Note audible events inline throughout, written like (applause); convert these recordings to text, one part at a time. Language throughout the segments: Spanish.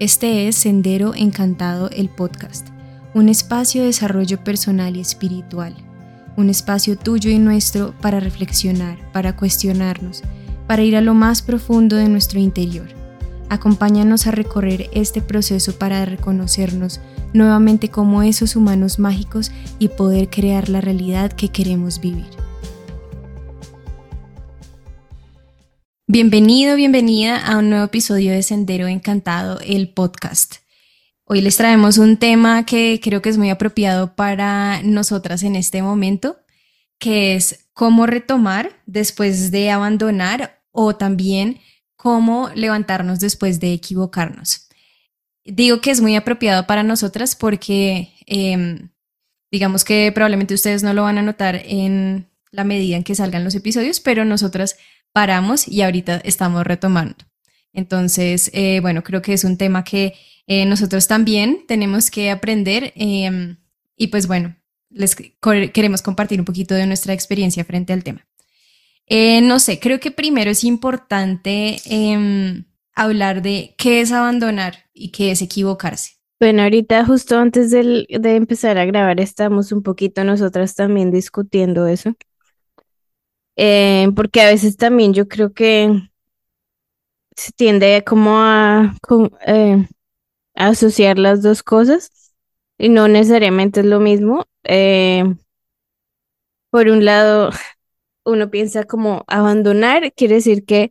Este es Sendero Encantado, el podcast, un espacio de desarrollo personal y espiritual, un espacio tuyo y nuestro para reflexionar, para cuestionarnos, para ir a lo más profundo de nuestro interior. Acompáñanos a recorrer este proceso para reconocernos nuevamente como esos humanos mágicos y poder crear la realidad que queremos vivir. Bienvenido, bienvenida a un nuevo episodio de Sendero Encantado, el podcast. Hoy les traemos un tema que creo que es muy apropiado para nosotras en este momento, que es cómo retomar después de abandonar o también cómo levantarnos después de equivocarnos. Digo que es muy apropiado para nosotras porque em, digamos que probablemente ustedes no lo van a notar en la medida en que salgan los episodios, pero nosotras paramos y ahorita estamos retomando. Entonces, eh, bueno, creo que es un tema que eh, nosotros también tenemos que aprender em, y pues bueno, les queremos compartir un poquito de nuestra experiencia frente al tema. Eh, no sé, creo que primero es importante em, hablar de qué es abandonar y qué es equivocarse. Bueno, ahorita justo antes de empezar a grabar estamos un poquito nosotras también discutiendo eso. Eh, porque a veces también yo creo que se tiende como a, eh, asociar las dos cosas y no necesariamente es lo mismo. Eh, por un lado, (laughs) uno piensa como abandonar, quiere decir que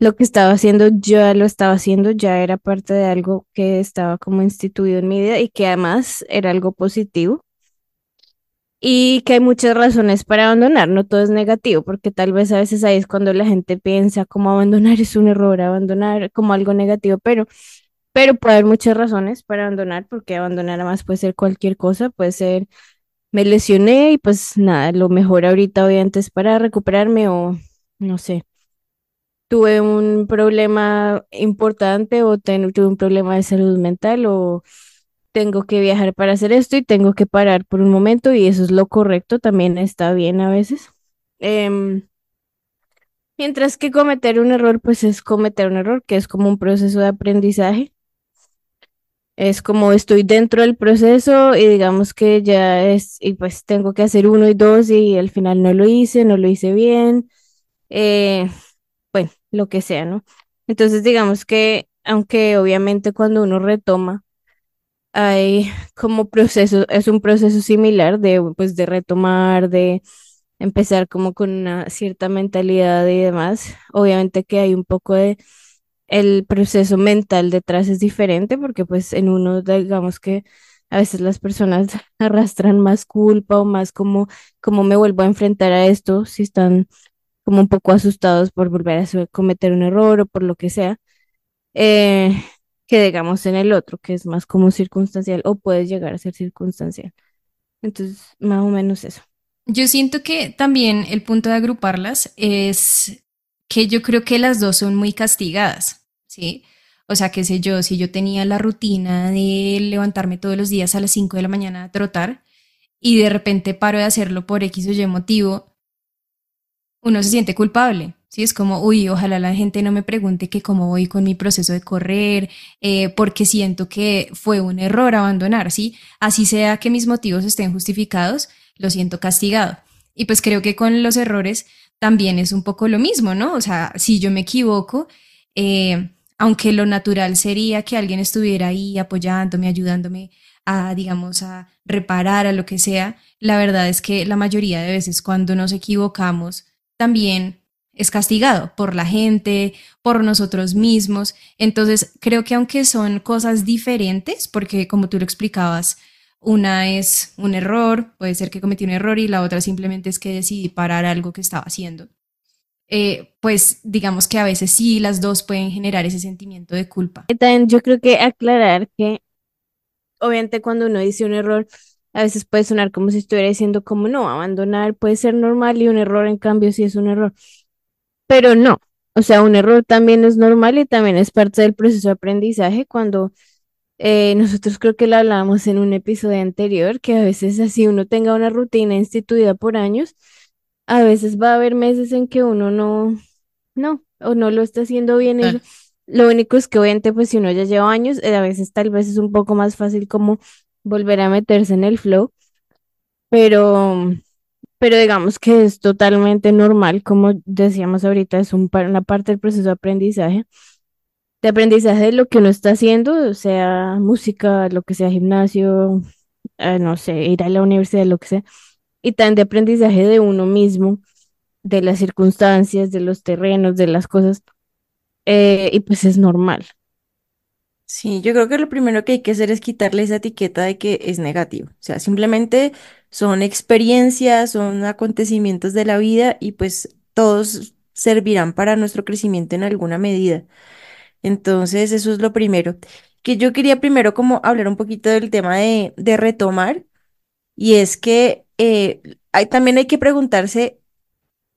lo que estaba haciendo ya lo estaba haciendo, ya era parte de algo que estaba como instituido en mi vida y que además era algo positivo y que hay muchas razones para abandonar, no todo es negativo, porque tal vez a veces ahí es cuando la gente piensa como abandonar es un error, abandonar como algo negativo, pero, pero puede haber muchas razones para abandonar, porque abandonar además puede ser cualquier cosa, puede ser me lesioné y pues nada, lo mejor ahorita obviamente es para recuperarme o no sé, tuve un problema importante o tuve un problema de salud mental o tengo que viajar para hacer esto y tengo que parar por un momento y eso es lo correcto, también está bien a veces. Em, mientras que cometer un error, pues es cometer un error, que es como un proceso de aprendizaje. Es como estoy dentro del proceso y digamos que ya es, y pues tengo que hacer uno y dos y al final no lo hice, no lo hice bien, eh, bueno, lo que sea, ¿no? Entonces digamos que, aunque obviamente cuando uno retoma, hay como proceso, es un proceso similar de, pues, de retomar, de empezar como con una cierta mentalidad y demás. Obviamente que hay un poco de, el proceso mental detrás es diferente porque pues en uno, digamos que a veces las personas (laughs) arrastran más culpa o más como, como me vuelvo a enfrentar a esto, si están como un poco asustados por volver a cometer un error o por lo que sea. Eh, que digamos en el otro, que es más como circunstancial o puede llegar a ser circunstancial. Entonces, más o menos eso. Yo siento que también el punto de agruparlas es que yo creo que las dos son muy castigadas, ¿sí? O sea, qué sé yo, si yo tenía la rutina de levantarme todos los días a las 5 de la mañana a trotar y de repente paro de hacerlo por X o Y motivo, uno se siente culpable, ¿sí? Es como, uy, ojalá la gente no me pregunte que cómo voy con mi proceso de correr, eh, porque siento que fue un error abandonar, ¿sí? Así sea que mis motivos estén justificados, lo siento castigado. Y pues creo que con los errores también es un poco lo mismo, ¿no? O sea, si yo me equivoco, eh, aunque lo natural sería que alguien estuviera ahí apoyándome, ayudándome a, digamos, a reparar a lo que sea, la verdad es que la mayoría de veces cuando nos equivocamos, también es castigado por la gente, por nosotros mismos. Entonces, creo que aunque son cosas diferentes, porque como tú lo explicabas, una es un error, puede ser que cometí un error y la otra simplemente es que decidí parar algo que estaba haciendo. Eh, pues digamos que a veces sí las dos pueden generar ese sentimiento de culpa. También yo creo que aclarar que obviamente cuando uno dice un error, a veces puede sonar como si estuviera diciendo como no, abandonar puede ser normal y un error en cambio sí es un error pero no. O sea, un error también es normal y también es parte del proceso de aprendizaje cuando eh, nosotros creo que lo hablábamos en un episodio anterior, que a veces así uno tenga una rutina instituida por años, a veces va a haber meses en que uno no, no, o no lo está haciendo bien. Lo único es que obviamente pues si uno ya lleva años, eh, a veces tal vez es un poco más fácil como volver a meterse en el flow, pero, pero digamos que es totalmente normal, como decíamos ahorita, es un, una parte del proceso de aprendizaje, de aprendizaje de lo que uno está haciendo, sea música, lo que sea gimnasio, eh, no sé, ir a la universidad, lo que sea, y también de aprendizaje de uno mismo, de las circunstancias, de los terrenos, de las cosas, eh, y pues es normal. Sí, yo creo que lo primero que hay que hacer es quitarle esa etiqueta de que es negativo. O sea, simplemente son experiencias, son acontecimientos de la vida y pues todos servirán para nuestro crecimiento en alguna medida. Entonces, eso es lo primero. Que yo quería primero como hablar un poquito del tema de, de retomar y es que eh, hay, también hay que preguntarse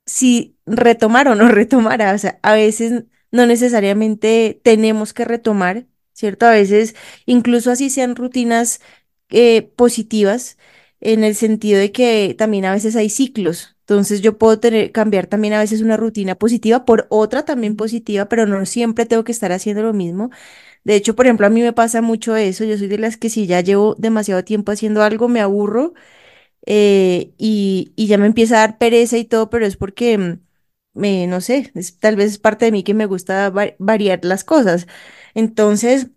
si retomar o no (laughs) retomar. O sea, a veces no necesariamente tenemos que retomar, ¿cierto? A veces, incluso así sean rutinas eh, positivas, en el sentido de que también a veces hay ciclos. Entonces yo puedo tener, cambiar también a veces una rutina positiva por otra también positiva, pero no siempre tengo que estar haciendo lo mismo. De hecho, por ejemplo, a mí me pasa mucho eso. Yo soy de las que si ya llevo demasiado tiempo haciendo algo, me aburro eh, y, y ya me empieza a dar pereza y todo, pero es porque, mm, me, no sé, tal vez es parte de mí que me gusta va- variar las cosas. Entonces,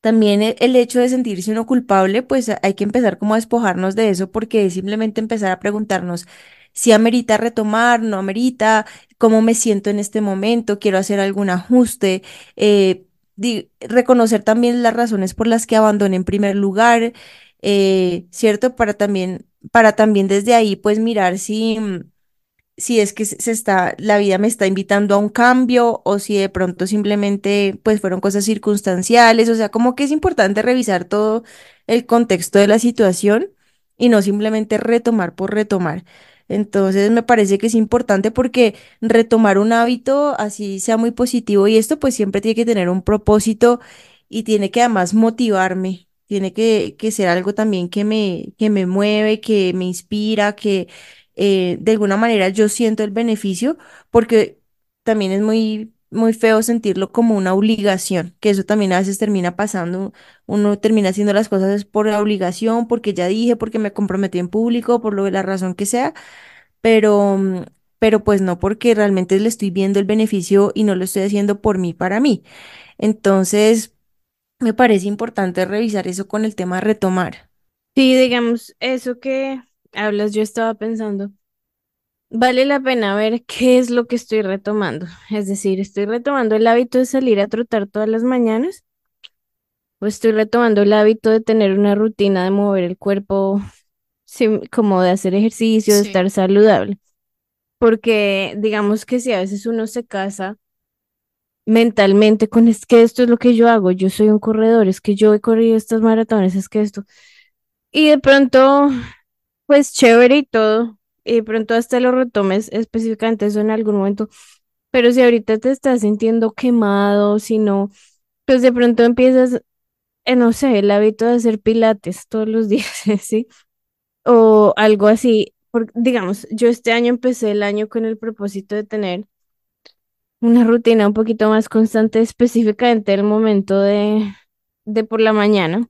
también e- el hecho de sentirse uno culpable, pues hay que empezar como a despojarnos de eso porque es simplemente empezar a preguntarnos si amerita retomar, no amerita, cómo me siento en este momento, quiero hacer algún ajuste, eh, reconocer también las razones por las que abandoné en primer lugar, eh, ¿cierto? Para también, para también desde ahí, pues mirar si... si es que se está, la vida me está invitando a un cambio o si de pronto simplemente pues fueron cosas circunstanciales, o sea, como que es importante revisar todo el contexto de la situación y no simplemente retomar por retomar. Entonces me parece que es importante porque retomar un hábito así sea muy positivo y esto pues siempre tiene que tener un propósito y tiene que además motivarme, tiene que, que ser algo también que me, que me mueve, que me inspira, que eh, de alguna manera yo siento el beneficio porque también es muy, muy feo sentirlo como una obligación, que eso también a veces termina pasando, uno termina haciendo las cosas por la obligación, porque ya dije, porque me comprometí en público, por lo de la razón que sea, pero, mm, pero pues no porque realmente le estoy viendo el beneficio y no lo estoy haciendo por mí, para mí. Entonces, me parece importante revisar eso con el tema retomar. Sí, digamos, eso que hablas, yo estaba pensando, vale la pena ver qué es lo que estoy retomando. Es decir, ¿estoy retomando el hábito de salir a trotar todas las mañanas? ¿O estoy retomando el hábito de tener una rutina de mover el cuerpo, como de hacer ejercicio, de Sí. estar saludable? Porque digamos que si a veces uno se casa mentalmente con es que esto es lo que yo hago, yo soy un corredor, es que yo he corrido estas maratones, es que esto. Y de pronto, pues chévere y todo, y pronto hasta lo retomes específicamente eso en algún momento, pero si ahorita te estás sintiendo quemado, si no, pues de pronto empiezas, eh, no sé, el hábito de hacer pilates todos los (laughs) días, ¿sí? O algo así. Digamos, yo este año empecé el año con el propósito de tener una rutina un poquito más constante, específicamente el momento de, de por la mañana,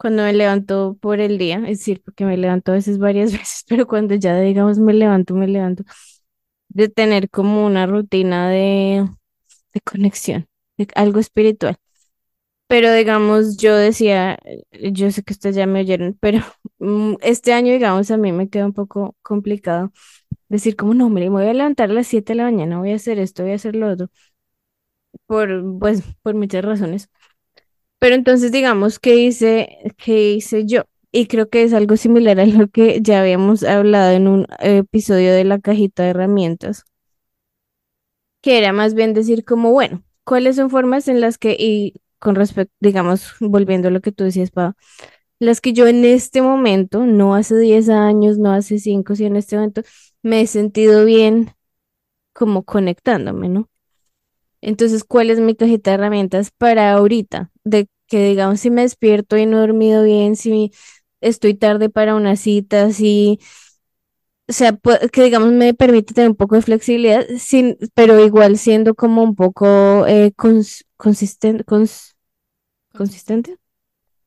cuando me levanto por el día, es decir, porque me levanto a veces varias (laughs) veces, pero cuando ya digamos me levanto, me levanto, de tener como una rutina de, de conexión, de algo espiritual. Pero digamos, yo decía, eh, yo sé que ustedes ya me oyeron, pero (laughs) mm, este año, digamos, a mí me queda un poco complicado decir como, no, me voy a levantar a las 7 de la mañana, voy a hacer esto, voy a hacer lo otro, por, pues, por muchas razones. Pero entonces, digamos, ¿qué hice, qué hice yo? Y creo que es algo similar a lo que ya habíamos hablado en un episodio de la cajita de herramientas, que era más bien decir como, bueno, ¿cuáles son formas en las que, y con respecto, digamos, volviendo a lo que tú decías, Pau, las que yo en este momento, no hace 10 años, no hace 5 sino en este momento, me he sentido bien como conectándome, ¿no? Entonces, ¿cuál es mi cajita de herramientas para ahorita? De que, digamos, si me despierto y no he dormido bien, si estoy tarde para una cita, si o sea, que digamos me permite tener un poco de flexibilidad, sin, pero igual siendo como un poco eh, consistente, consistente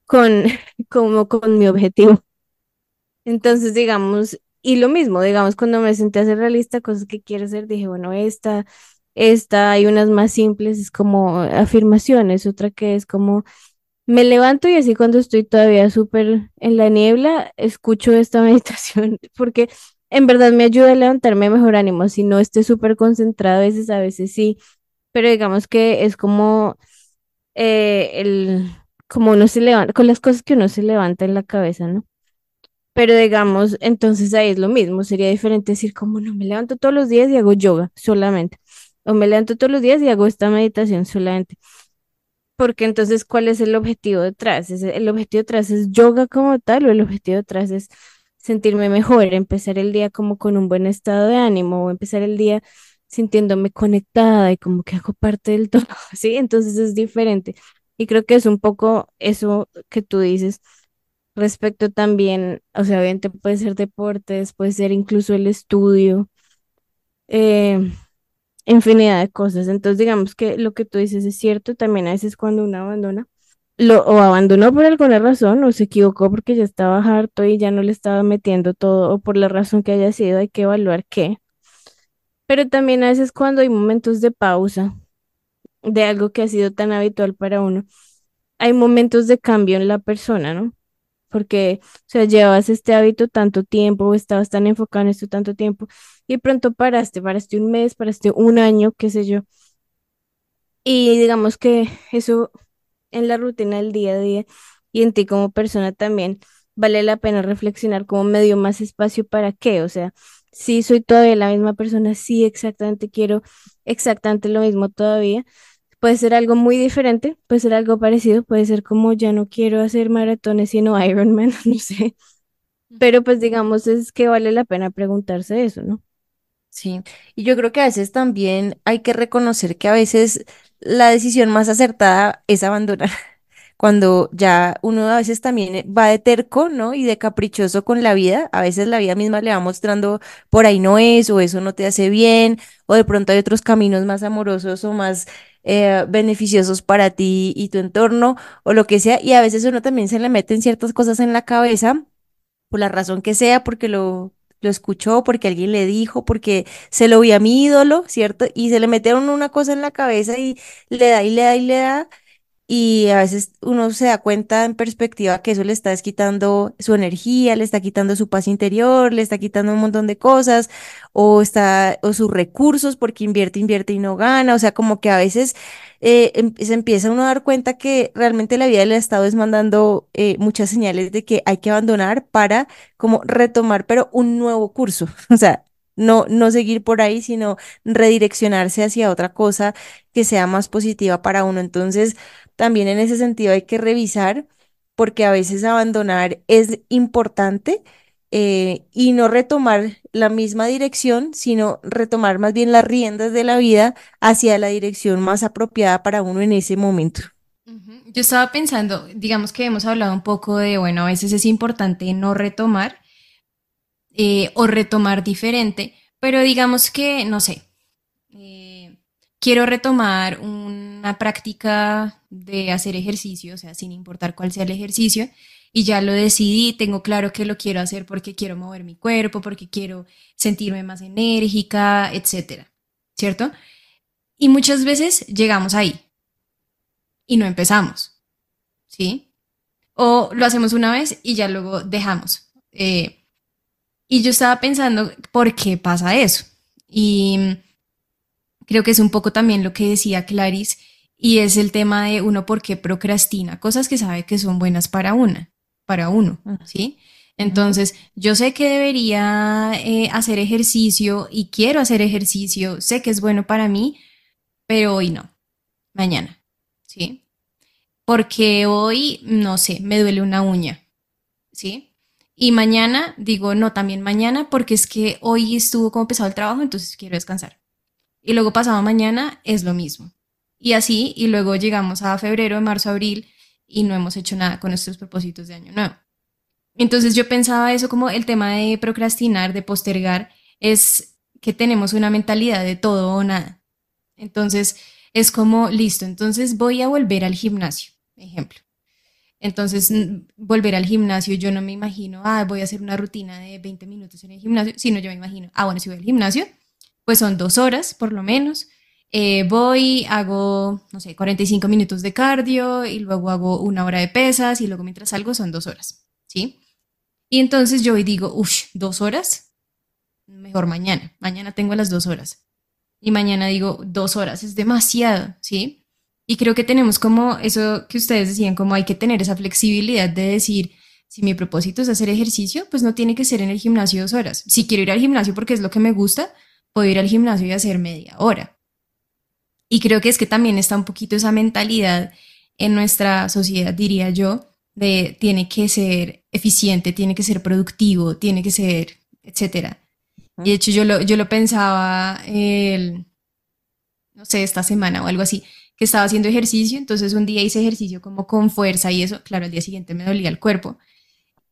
con, (laughs) como con mi objetivo. Entonces, digamos, y lo mismo, digamos, cuando me senté a ser realista, cosas que quiero hacer, dije, bueno, esta, esta, hay unas más simples, es como afirmaciones, otra que es como, me levanto y así cuando estoy todavía súper en la niebla, escucho esta (laughs) meditación, porque en verdad me ayuda a levantarme mejor ánimo, si no esté súper concentrado, a veces, a veces sí, pero digamos que es como eh, el, como uno se levanta, con las cosas que uno se levanta en la cabeza, ¿no? Pero digamos, entonces ahí es lo mismo, sería diferente decir como no me levanto todos los días y hago yoga solamente, o me levanto todos los días y hago esta meditación solamente. Porque entonces, ¿cuál es el objetivo detrás? ¿El objetivo detrás es yoga como tal o el objetivo detrás es sentirme mejor, empezar el día como con un buen estado de ánimo o empezar el día sintiéndome conectada y como que hago parte del todo, (laughs) ¿sí? Entonces es diferente. Y creo que es un poco eso que tú dices respecto también, o sea, obviamente puede ser deportes, puede ser incluso el estudio, eh, infinidad de cosas. Entonces, digamos que lo que tú dices es cierto, también a veces cuando uno abandona, lo, o abandonó por alguna razón, o se equivocó porque ya estaba harto y ya no le estaba metiendo todo, o por la razón que haya sido, hay que evaluar qué. Pero también a veces cuando hay momentos de pausa de algo que ha sido tan habitual para uno, hay momentos de cambio en la persona, ¿no? Porque, o sea, llevas este hábito tanto tiempo, o estabas tan enfocado en esto tanto tiempo, y pronto paraste, paraste un mes, paraste un año, qué sé yo. Y digamos que eso en la rutina del día a día y en ti como persona también vale la pena reflexionar como medio más espacio para qué, o sea, si soy todavía la misma persona, sí exactamente quiero exactamente lo mismo todavía, Puede ser algo muy diferente, puede ser algo parecido, puede ser como ya no quiero hacer maratones sino Ironman, (laughs) no sé. Pero pues digamos es que vale la pena preguntarse eso, ¿no? Sí, y yo creo que a veces también hay que reconocer que a veces la decisión más acertada es abandonar. (laughs) Cuando ya uno a veces también va de terco, ¿no? Y de caprichoso con la vida, a veces la vida misma le va mostrando por ahí no es, o eso no te hace bien, o de pronto hay otros caminos más amorosos o más eh, beneficiosos para ti y tu entorno o lo que sea. Y a veces uno también se le meten ciertas cosas en la cabeza por la razón que sea, porque lo, lo escuchó, porque alguien le dijo, porque se lo vio a mi ídolo, ¿cierto? Y se le metieron una cosa en la cabeza y le da y le da y le da y a veces uno se da cuenta en perspectiva que eso le está quitando su energía, le está quitando su paz interior, le está quitando un montón de cosas, o está, o sus recursos, porque invierte, invierte y no gana. O sea, como que a veces eh, em, se empieza uno a dar cuenta que realmente la vida del Estado es mandando eh, muchas señales de que hay que abandonar para como retomar, pero un nuevo curso. (laughs) O sea, no, no seguir por ahí, sino redireccionarse hacia otra cosa que sea más positiva para uno. Entonces, también en ese sentido hay que revisar porque a veces abandonar es importante eh, y no retomar la misma dirección, sino retomar más bien las riendas de la vida hacia la dirección más apropiada para uno en ese momento. Yo estaba pensando, digamos que hemos hablado un poco de, bueno, a veces es importante no retomar eh, o retomar diferente, pero digamos que, no sé, eh, quiero retomar una práctica de hacer ejercicio, o sea, sin importar cuál sea el ejercicio, y ya lo decidí, tengo claro que lo quiero hacer porque quiero mover mi cuerpo, porque quiero sentirme más enérgica, etcétera, ¿cierto? Y muchas veces llegamos ahí y no empezamos, ¿sí? O lo hacemos una vez y ya luego dejamos. Eh, y yo estaba pensando, ¿por qué pasa eso? Y creo que es un poco también lo que decía Clarice, y es el tema de uno por qué procrastina, cosas que sabe que son buenas para una, para uno, ¿sí? Entonces, yo sé que debería eh, hacer ejercicio y quiero hacer ejercicio, sé que es bueno para mí, pero hoy no, mañana, ¿sí? Porque hoy, no sé, me duele una uña, ¿sí? Y mañana digo, no, también mañana, porque es que hoy estuvo como pesado el trabajo, entonces quiero descansar. Y luego pasado mañana es lo mismo. Y así, y luego llegamos a febrero, marzo, abril, y no hemos hecho nada con nuestros propósitos de año nuevo. Entonces yo pensaba eso como el tema de procrastinar, de postergar, es que tenemos una mentalidad de todo o nada. Entonces es como, listo, entonces voy a volver al gimnasio, ejemplo. Entonces, volver al gimnasio, yo no me imagino, ah, voy a hacer una rutina de 20 minutos en el gimnasio, sino yo me imagino, ah, bueno, si voy al gimnasio, pues son dos horas por lo menos. Eh, voy, hago, no sé, 45 minutos de cardio y luego hago una hora de pesas y luego mientras salgo son dos horas, ¿sí? Y entonces yo hoy digo, uff, dos horas, mejor mañana, mañana tengo las dos horas. Y mañana digo, dos horas, es demasiado, ¿sí? Y creo que tenemos como eso que ustedes decían, como hay que tener esa flexibilidad de decir, si mi propósito es hacer ejercicio, pues no tiene que ser en el gimnasio dos horas. Si quiero ir al gimnasio porque es lo que me gusta, puedo ir al gimnasio y hacer media hora. Y creo que es que también está un poquito esa mentalidad en nuestra sociedad, diría yo, de tiene que ser eficiente, tiene que ser productivo, tiene que ser, etcétera. Y de hecho yo lo, yo lo pensaba, el, no sé, esta semana o algo así que estaba haciendo ejercicio, entonces un día hice ejercicio como con fuerza y eso, claro, al día siguiente me dolía el cuerpo.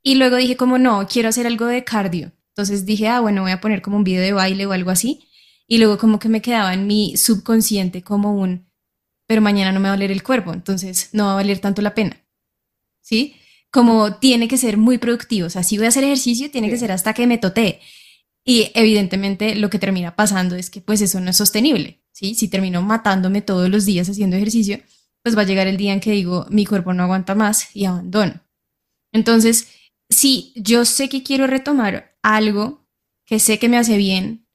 Y luego dije como no, quiero hacer algo de cardio. Entonces dije, ah, bueno, voy a poner como un video de baile o algo así. Y luego como que me quedaba en mi subconsciente como un, pero mañana no me va a doler el cuerpo, entonces no va a valer tanto la pena. ¿Sí? Como tiene que ser muy productivo. O sea, si voy a hacer ejercicio, tiene que ser hasta que me totee. Y evidentemente lo que termina pasando es que pues eso no es sostenible, ¿sí? Si termino matándome todos los días haciendo ejercicio, pues va a llegar el día en que digo, mi cuerpo no aguanta más y abandono. Entonces, si yo sé que quiero retomar algo que sé que me hace bien,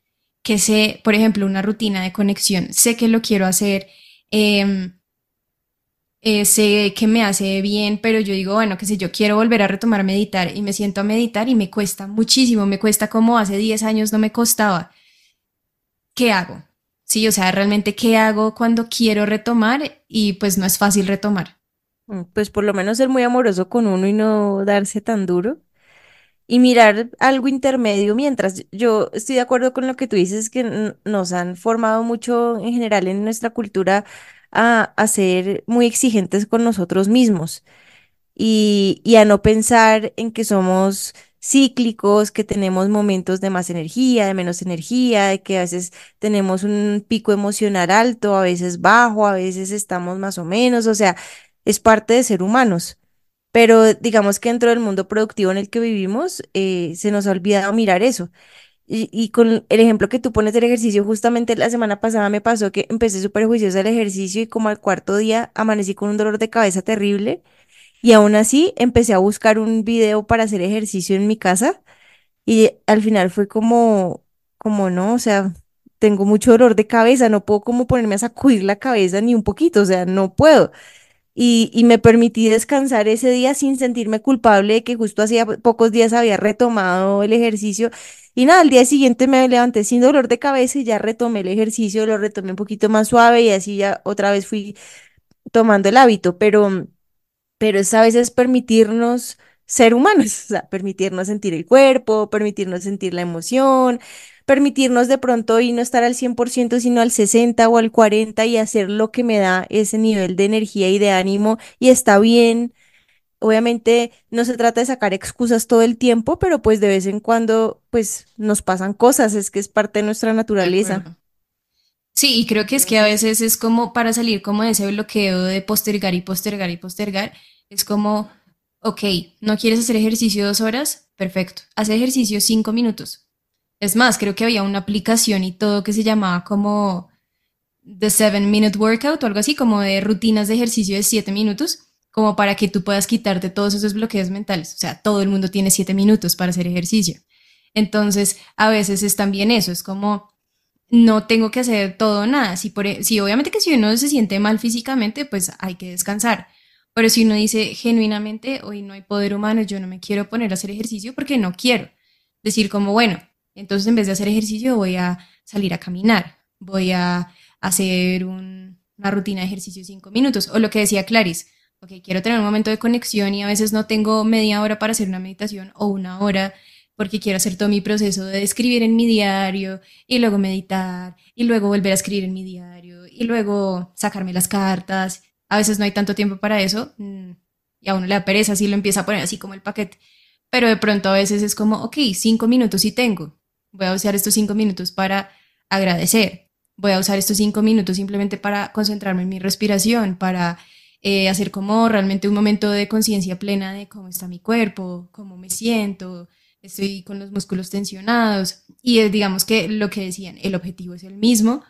que sé, por ejemplo, una rutina de conexión, sé que lo quiero hacer, eh, eh, sé que me hace bien, pero yo digo, bueno, qué sé yo, quiero volver a retomar a meditar y me siento a meditar y me cuesta muchísimo, me cuesta como hace 10 años no me costaba. ¿Qué hago? Sí, o sea, realmente qué hago cuando quiero retomar y pues no es fácil retomar. Mm, pues por lo menos ser muy amoroso con uno y no darse tan duro y mirar algo intermedio mientras yo estoy de acuerdo con lo que tú dices que nos han formado mucho en general en nuestra cultura a, ser muy exigentes con nosotros mismos y, y a no pensar en que somos cíclicos, que tenemos momentos de más energía, de menos energía, de que a veces tenemos un pico emocional alto, a veces bajo, a veces estamos más o menos, o sea, es parte de ser humanos. Pero digamos que dentro del mundo productivo en el que vivimos, eh, se nos ha olvidado mirar eso. Y, con el ejemplo que tú pones del ejercicio, justamente la semana pasada me pasó que empecé súper juiciosa el ejercicio y como al cuarto día amanecí con un dolor de cabeza terrible y aún así empecé a buscar un video para hacer ejercicio en mi casa y al final fue como, como no, o sea, tengo mucho dolor de cabeza, no puedo como ponerme a sacudir la cabeza ni un poquito, o sea, no puedo y, me permití descansar ese día sin sentirme culpable de que justo hacía pocos días había retomado el ejercicio. Y nada, al día siguiente me levanté sin dolor de cabeza y ya retomé el ejercicio, lo retomé un poquito más suave y así ya otra vez fui tomando el hábito, pero, pero es a veces permitirnos ser humanos, (laughs) o sea, permitirnos sentir el cuerpo, permitirnos sentir la emoción, permitirnos de pronto y no estar al 100%, sino al 60 o al 40 y hacer lo que me da ese nivel de energía y de ánimo y está bien. Obviamente no se trata de sacar excusas todo el tiempo, pero pues de vez en cuando pues nos pasan cosas, es que es parte de nuestra naturaleza. Sí, y creo que es que a veces es como para salir como de ese bloqueo de postergar y postergar y postergar, es como, ok, ¿no quieres hacer ejercicio dos horas? Perfecto, haz ejercicio cinco minutos, es más, creo que había una aplicación y todo que se llamaba como The Seven Minute Workout o algo así, como de rutinas de ejercicio de siete minutos, como para que tú puedas quitarte todos esos bloqueos mentales. O sea, todo el mundo tiene siete minutos para hacer ejercicio. Entonces, a veces es también eso, es como no tengo que hacer todo nada. Si, por, e, obviamente que si uno se siente mal físicamente, pues hay que descansar. Pero si uno dice genuinamente, hoy no hay poder humano, yo no me quiero poner a hacer ejercicio porque no quiero. Decir como, bueno, entonces, en vez de hacer ejercicio, voy a salir a caminar, voy a hacer una rutina de ejercicio cinco minutos. O lo que decía Clarice, ok, quiero tener un momento de conexión y a veces no tengo media hora para hacer una meditación o una hora porque quiero hacer todo mi proceso de escribir en mi diario y luego meditar y luego volver a escribir en mi diario y luego sacarme las cartas. A veces no hay tanto tiempo para eso mm, y a uno le da pereza si lo empieza a poner así como el paquete. pero de pronto a veces es como, ok, cinco minutos sí tengo, voy a usar estos cinco minutos para agradecer, voy a usar estos cinco minutos simplemente para concentrarme en mi respiración, para eh, hacer como realmente un momento de conciencia plena de cómo está mi cuerpo, cómo me siento, estoy con los músculos tensionados y digamos que lo que decían, el objetivo es el mismo,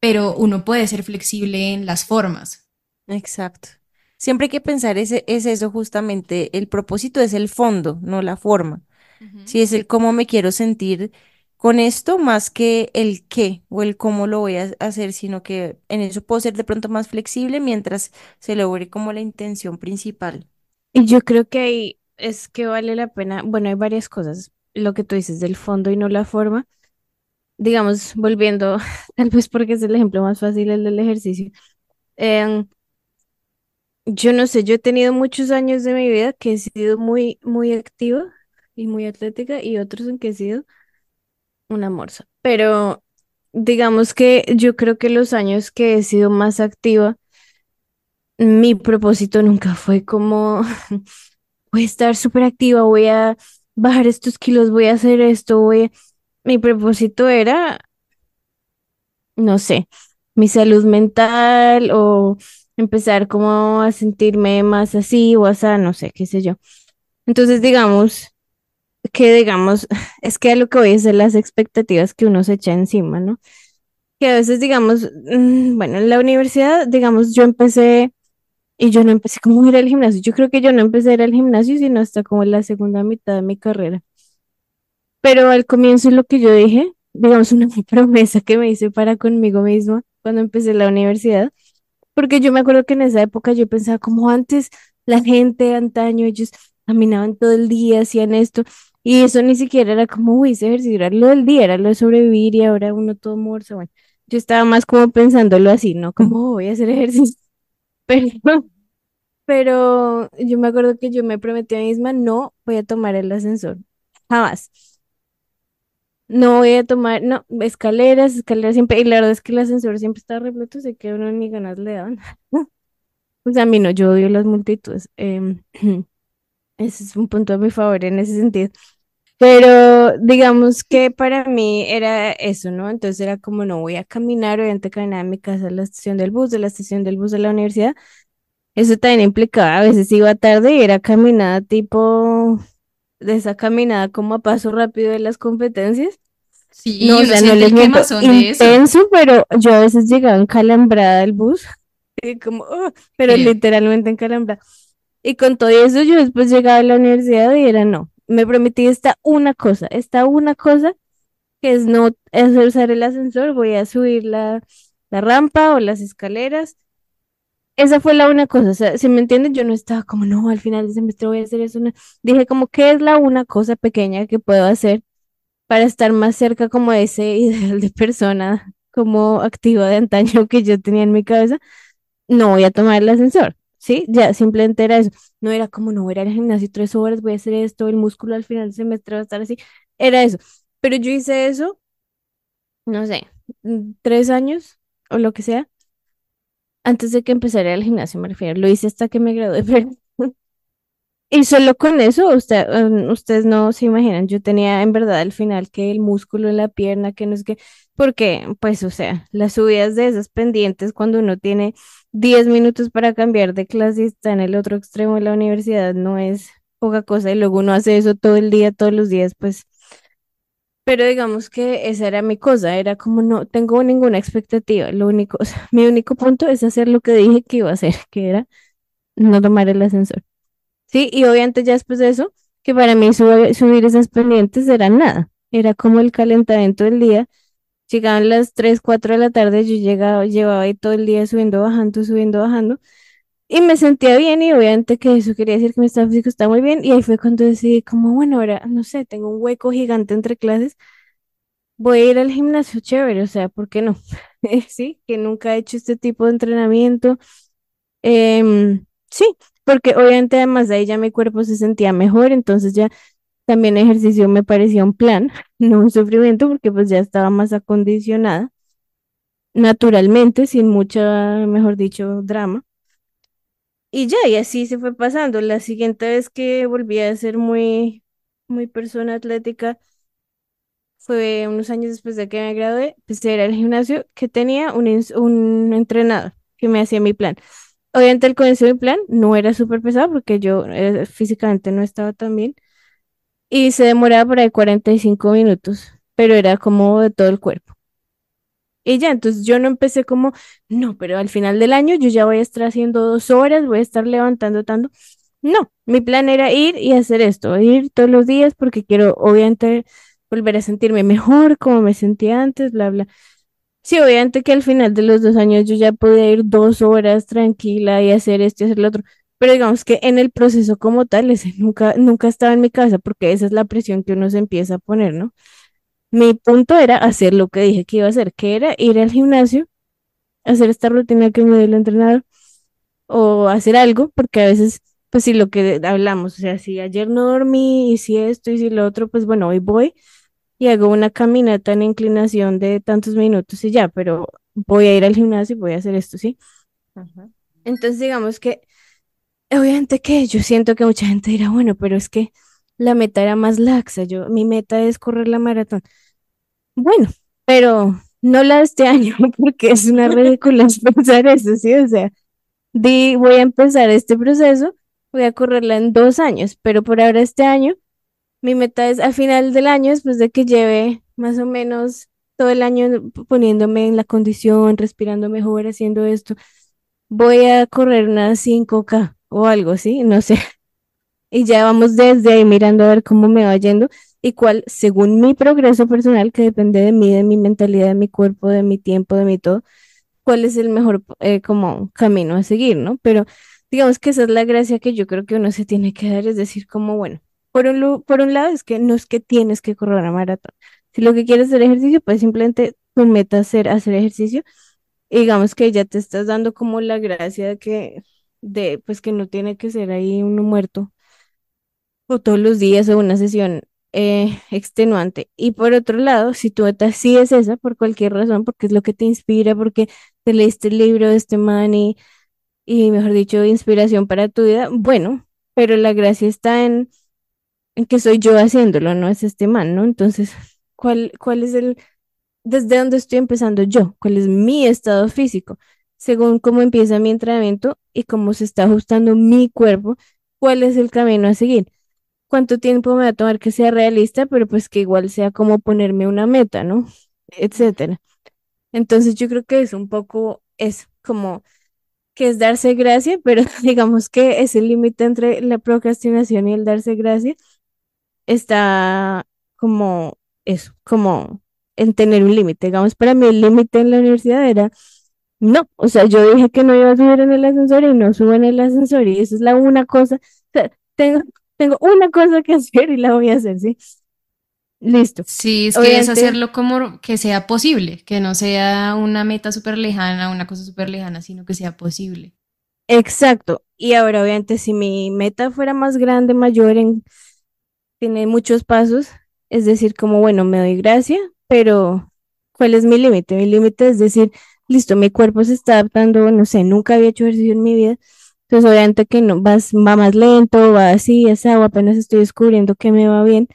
pero uno puede ser flexible en las formas. Exacto. Siempre hay que pensar, ese, es eso justamente, el propósito es el fondo, no la forma. Si es el cómo me quiero sentir con esto más que el qué o el cómo lo voy a hacer, sino que en eso puedo ser de pronto más flexible mientras se logre como la intención principal. Y yo creo que ahí es que vale la pena, bueno, hay varias cosas, lo que tú dices del fondo y no la forma. Digamos, volviendo, (laughs) tal vez porque es el ejemplo más fácil el del ejercicio. Em, yo no sé, yo he tenido muchos años de mi vida que he sido muy, muy activa y muy atlética y otros en que he sido una morsa. Pero digamos que yo creo que los años que he sido más activa, mi propósito nunca fue como (laughs) voy a estar súper activa, voy a bajar estos kilos, voy a hacer esto, voy Mi propósito era, no sé, mi salud mental o empezar como a sentirme más así o así, no sé, qué sé yo. Entonces, digamos, que digamos, (laughs) es que a lo que voy a ser las expectativas que uno se echa encima, ¿no? Que a veces, digamos, mm, bueno, en la universidad, digamos, yo empecé y yo no empecé como a ir al gimnasio. Yo creo que yo no empecé a ir al gimnasio sino hasta como la segunda mitad de mi carrera. Pero al comienzo lo que yo dije, digamos, una (laughs) promesa que me hice para conmigo misma cuando empecé la universidad, porque yo me acuerdo que en esa época yo pensaba como antes la gente antaño, ellos caminaban todo el día, hacían esto, y eso ni siquiera era como, uy, ese ejercicio era lo del día, era lo de sobrevivir y ahora uno todo muerto. Bueno, yo estaba más como pensándolo así, ¿no? Como oh, voy a hacer ejercicio. Pero, (laughs) pero yo me acuerdo que yo me prometí a mí misma, no voy a tomar el ascensor, jamás. No voy a tomar, no, escaleras, escaleras siempre, y la verdad es que el ascensor siempre está repleto, sé que uno ni ganas le dan. (laughs) Pues a mí no, yo odio las multitudes. Em, (clears throat) ese es un punto a mi favor en ese sentido. Pero digamos que para mí era eso, ¿no? Entonces era como no voy a caminar, obviamente caminar a mi casa a la estación del bus, de la estación del bus de la universidad. Eso también implicaba, a veces iba tarde y era caminada tipo de esa caminada como a paso rápido de las competencias. Sí, no, o sea, no les intenso, pero yo a veces llegaba encalambrada al bus, (laughs) y como, oh, pero literalmente encalambrada. Y con todo eso yo después llegaba a la universidad y era no, me prometí esta una cosa, esta una cosa que es no usar el ascensor, voy a subir la, la rampa o las escaleras. Esa fue la una cosa, o sea, si me entienden, yo no estaba como, no, al final del semestre voy a hacer eso. Dije como, ¿qué es la una cosa pequeña que puedo hacer para estar más cerca como de ese (laughs) ideal de persona como activa de antaño que yo tenía en mi cabeza? No voy a tomar el ascensor. ¿sí? Ya simplemente era eso. No era como, no voy a ir al gimnasio tres horas, voy a hacer esto, el músculo al final del semestre va a estar así. Era eso. Pero yo hice eso, no sé, mm, tres años o lo que sea, antes de que empezara el gimnasio, me refiero. Lo hice hasta que me gradué, (laughs) pero y solo con eso, usted, um, ustedes no se imaginan, yo tenía en verdad al final que el músculo en la pierna, que no es que, porque, pues, o sea, las subidas de esas pendientes cuando uno tiene 10 minutos para cambiar de clase y está en el otro extremo de la universidad, no es poca cosa, y luego uno hace eso todo el día, todos los días, pues, pero digamos que esa era mi cosa, era como no tengo ninguna expectativa, lo único, o (laughs) sea, mi único punto es hacer lo que dije que iba a hacer, que era no tomar el ascensor. Sí, y obviamente ya después de eso, que para mí subir, esas pendientes era nada, era como el calentamiento del día. Llegaban las 3, 4 de la tarde, yo llegaba, llevaba ahí todo el día subiendo, bajando, subiendo, bajando. Y me sentía bien y obviamente que eso quería decir que mi estado físico está muy bien. Y ahí fue cuando decidí como, bueno, ahora, no sé, tengo un hueco gigante entre clases. Voy a ir al gimnasio chévere, o sea, ¿por qué no? (laughs) sí, que nunca he hecho este tipo de entrenamiento. Em, sí, porque obviamente además de ahí ya mi cuerpo se sentía mejor, entonces ya también ejercicio me parecía un plan, (laughs) no un sufrimiento, porque pues ya estaba más acondicionada, naturalmente, sin mucha, mejor dicho, drama. Y ya, y así se fue pasando. La siguiente vez que volví a ser muy, muy persona atlética fue unos años después de que me gradué, pues era el gimnasio que tenía un, un entrenador que me hacía mi plan. Obviamente el comienzo de mi plan no era súper pesado porque yo eh, físicamente no estaba tan bien y se demoraba por ahí 45 minutos, pero era como de todo el cuerpo. Y ya, entonces yo no empecé como, no, pero al final del año yo ya voy a estar haciendo dos horas, voy a estar levantando tanto. No, mi plan era ir y hacer esto, ir todos los días porque quiero obviamente volver a sentirme mejor como me sentía antes, bla, bla. Sí, obviamente que al final de los dos años yo ya podía ir dos horas tranquila y hacer esto y hacer lo otro, pero digamos que en el proceso como tal, ese nunca, nunca estaba en mi casa porque esa es la presión que uno se empieza a poner, ¿no? Mi punto era hacer lo que dije que iba a hacer, que era ir al gimnasio, hacer esta rutina que me dio el entrenador o hacer algo, porque a veces, pues si lo que hablamos, o sea, si ayer no dormí y si esto y si lo otro, pues bueno, hoy voy y hago una caminata en inclinación de tantos minutos y ya, pero voy a ir al gimnasio y voy a hacer esto, ¿sí? Entonces digamos que, obviamente que yo siento que mucha gente dirá, bueno, pero es que la meta era más laxa, yo, mi meta es correr la maratón. Bueno, pero no la de este (laughs) año, porque es una ridícula (laughs) pensar eso, ¿sí? O sea, di, voy a empezar este proceso, voy a correrla en dos años, pero por ahora este año, mi meta es al final del año, después de que lleve más o menos todo el año poniéndome en la condición, respirando mejor, haciendo esto, voy a correr unas 5K o algo, ¿sí? No sé, (laughs) y ya vamos desde ahí mirando a ver cómo me va yendo y cuál, según mi progreso personal, que depende de mí, de mi mentalidad, de mi cuerpo, de mi tiempo, de mi todo, cuál es el mejor eh, como camino a seguir, ¿no? Pero digamos que esa es la gracia que yo creo que uno se tiene que dar, es decir, como, bueno, por un, por un lado es que no es que tienes que correr una maratón. Si lo que quieres es hacer ejercicio, pues simplemente tu meta ser hacer ejercicio. Y digamos que ya te estás dando como la gracia de que, de, pues que no tiene que ser ahí uno muerto o todos los días o una sesión eh, extenuante. Y por otro lado, si tu meta sí es esa, por cualquier razón, porque es lo que te inspira, porque te leíste el libro de este man y, y mejor dicho, inspiración para tu vida, bueno, pero la gracia está en que soy yo haciéndolo, no es este man, ¿no? Entonces, ¿cuál, cuál es el, desde dónde estoy empezando yo? ¿Cuál es mi estado físico? Según cómo empieza mi entrenamiento y cómo se está ajustando mi cuerpo, ¿cuál es el camino a seguir? cuánto tiempo me va a tomar que sea realista, pero pues que igual sea como ponerme una meta, ¿no? Etcétera. Entonces yo creo que es un poco es como que es darse gracia, pero (laughs) digamos que ese límite entre la procrastinación y el darse gracia está como eso, como en tener un límite. Digamos, para mí el límite en la universidad era no, o sea, yo dije que no iba a subir en el ascensor y no subo en el ascensor y eso es la una cosa, o sea, tengo, tengo una cosa que (laughs) hacer y la voy a hacer, ¿sí? Listo. Sí, es que es hacerlo como que sea posible, que no sea una meta súper lejana, una cosa súper lejana, sino que sea posible. Exacto. Y ahora, obviamente, si mi meta fuera más grande, mayor, en, tiene muchos pasos, es decir, como, bueno, me doy gracia, pero ¿cuál es mi límite? Mi límite es decir, listo, mi cuerpo se está adaptando, no sé, nunca había hecho ejercicio en mi vida, entonces, obviamente que no, vas, va más lento, va así, es agua, apenas estoy descubriendo que me va bien,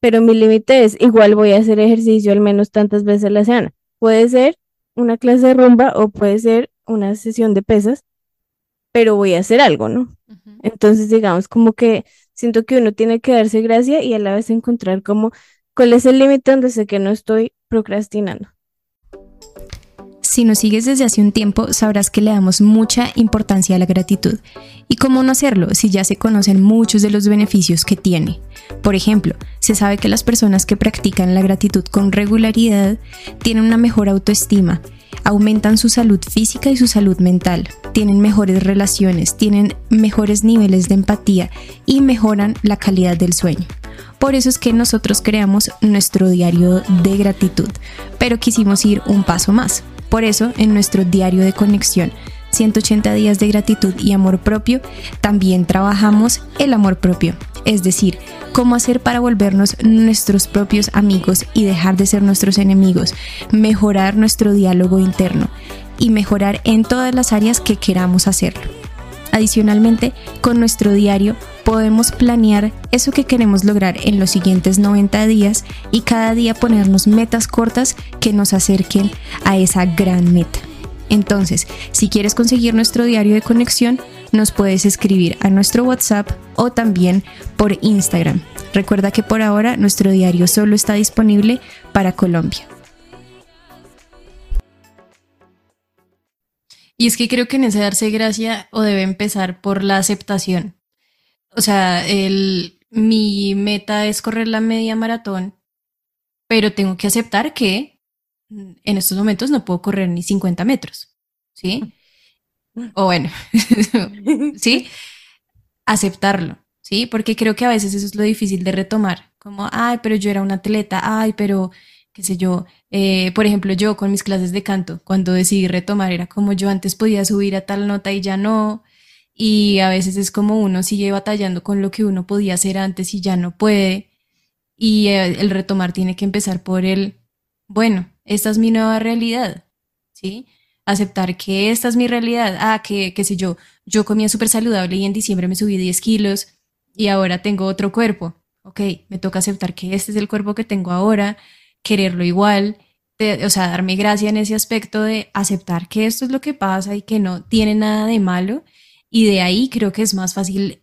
pero mi límite es, igual voy a hacer ejercicio al menos tantas veces a la semana. Puede ser una clase de rumba o puede ser una sesión de pesas, pero voy a hacer algo, ¿no? Entonces, digamos, como que siento que uno tiene que darse gracia y a la vez encontrar como cuál es el límite donde sé que no estoy procrastinando. Si nos sigues desde hace un tiempo, sabrás que le damos mucha importancia a la gratitud. ¿Y cómo no hacerlo si ya se conocen muchos de los beneficios que tiene? Por ejemplo, se sabe que las personas que practican la gratitud con regularidad tienen una mejor autoestima, aumentan su salud física y su salud mental, tienen mejores relaciones, tienen mejores niveles de empatía y mejoran la calidad del sueño. Por eso es que nosotros creamos nuestro diario de gratitud, pero quisimos ir un paso más. Por eso, en nuestro diario de conexión, 180 días de gratitud y amor propio, también trabajamos el amor propio, es decir, cómo hacer para volvernos nuestros propios amigos y dejar de ser nuestros enemigos, mejorar nuestro diálogo interno y mejorar en todas las áreas que queramos hacerlo. Adicionalmente, con nuestro diario podemos planear eso que queremos lograr en los siguientes 90 días y cada día ponernos metas cortas que nos acerquen a esa gran meta. Entonces, si quieres conseguir nuestro diario de conexión, nos puedes escribir a nuestro WhatsApp o también por Instagram. Recuerda que por ahora nuestro diario solo está disponible para Colombia. Y es que creo que en ese darse gracia o debe empezar por la aceptación. O sea, el, mi meta es correr la media maratón, pero tengo que aceptar que en estos momentos no puedo correr ni 50 metros. ¿Sí? (laughs) O bueno, (laughs) ¿sí? Aceptarlo, ¿sí? Porque creo que a veces eso es lo difícil de retomar. Como, ay, pero yo era un atleta, ay, pero qué sé yo, eh, por ejemplo, yo con mis clases de canto, cuando decidí retomar, era como yo antes podía subir a tal nota y ya no, y a veces es como uno sigue batallando con lo que uno podía hacer antes y ya no puede, y eh, el retomar tiene que empezar por el, bueno, esta es mi nueva realidad, ¿sí? Aceptar que esta es mi realidad, ah, que, qué sé yo, yo comía súper saludable y en diciembre me subí 10 kilos y ahora tengo otro cuerpo, ok, me toca aceptar que este es el cuerpo que tengo ahora, quererlo igual, o sea, darme gracia en ese aspecto de aceptar que esto es lo que pasa y que no tiene nada de malo. Y de ahí creo que es más fácil,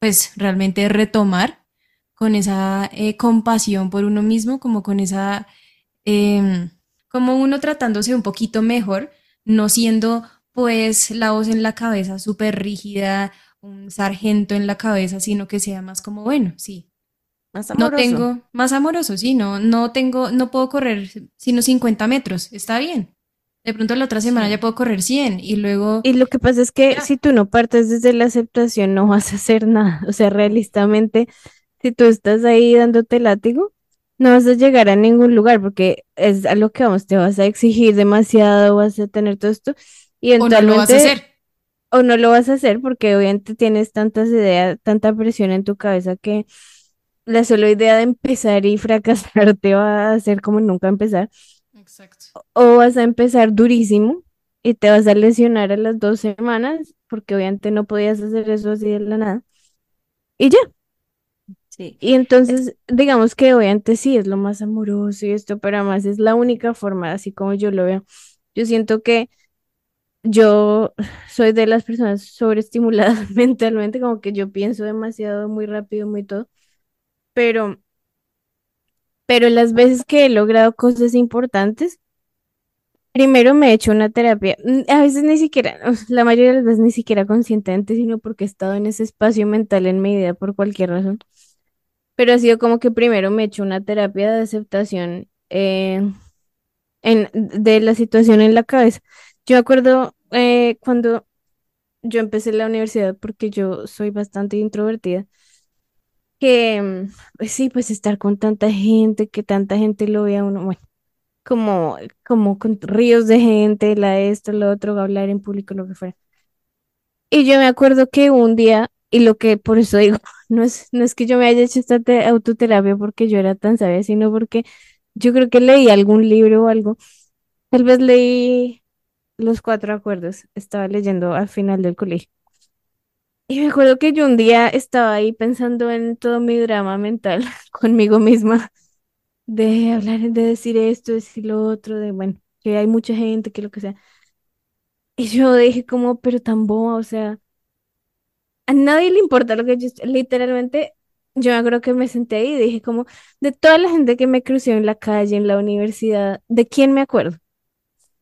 pues, realmente retomar con esa eh, compasión por uno mismo, como con esa, em, como uno tratándose un poquito mejor, no siendo pues la voz en la cabeza súper rígida, un sargento en la cabeza, sino que sea más como, bueno, sí, no tengo, más amoroso, sí, no, no tengo, no puedo correr sino 50 metros, está bien. De pronto la otra semana ya puedo correr 100 y luego... Y lo que pasa es que si tú no partes desde la aceptación no vas a hacer nada. O sea, realistamente, si tú estás ahí dándote látigo, no vas a llegar a ningún lugar porque es a lo que vamos, te vas a exigir demasiado, vas a tener todo esto y entonces... O no lo vas a hacer. O no lo vas a hacer porque obviamente tienes tantas ideas, tanta presión en tu cabeza que la sola idea de empezar y (laughs) fracasar te va a hacer como nunca empezar. Exacto. O vas a empezar durísimo y te vas a lesionar a las dos semanas, porque obviamente no podías hacer eso así de la nada. Y ya. Y entonces, digamos que obviamente sí es lo más amoroso y esto, pero además es la única forma, así como yo lo veo. Yo siento que yo soy de las personas sobreestimuladas (laughs) mentalmente, como que yo pienso demasiado, muy rápido, muy todo pero, pero las veces que he logrado cosas importantes, primero me he hecho una terapia, a veces ni siquiera, la mayoría de las veces ni siquiera conscientemente, sino porque he estado en ese espacio mental en mi vida por cualquier razón. Pero ha sido como que primero me he hecho una terapia de aceptación eh, en, de la situación en la cabeza. Yo acuerdo eh, cuando yo empecé la universidad, porque yo soy bastante introvertida, que, mm, pues sí, pues estar con tanta gente, que tanta gente lo vea uno, bueno, como, como con ríos de gente, la esto, lo otro, hablar en público, lo que fuera. Y yo me acuerdo que un día, y lo que por eso digo, (laughs) no es, no es que yo me haya hecho esta autoterapia porque yo era tan sabia, sino porque yo creo que leí algún libro o algo. Tal vez leí Los Cuatro Acuerdos, estaba leyendo al final del colegio. Y me acuerdo que yo un día estaba ahí pensando en todo mi drama mental (laughs) conmigo misma, de hablar, de decir esto, decir lo otro, de bueno, que hay mucha gente, que lo que sea. Y yo dije como, pero tan boba, o sea, a nadie le importa lo que yo, literalmente, yo acuerdo que me senté ahí y dije como, de toda la gente que me crució en la calle, en la universidad, ¿de quién me acuerdo?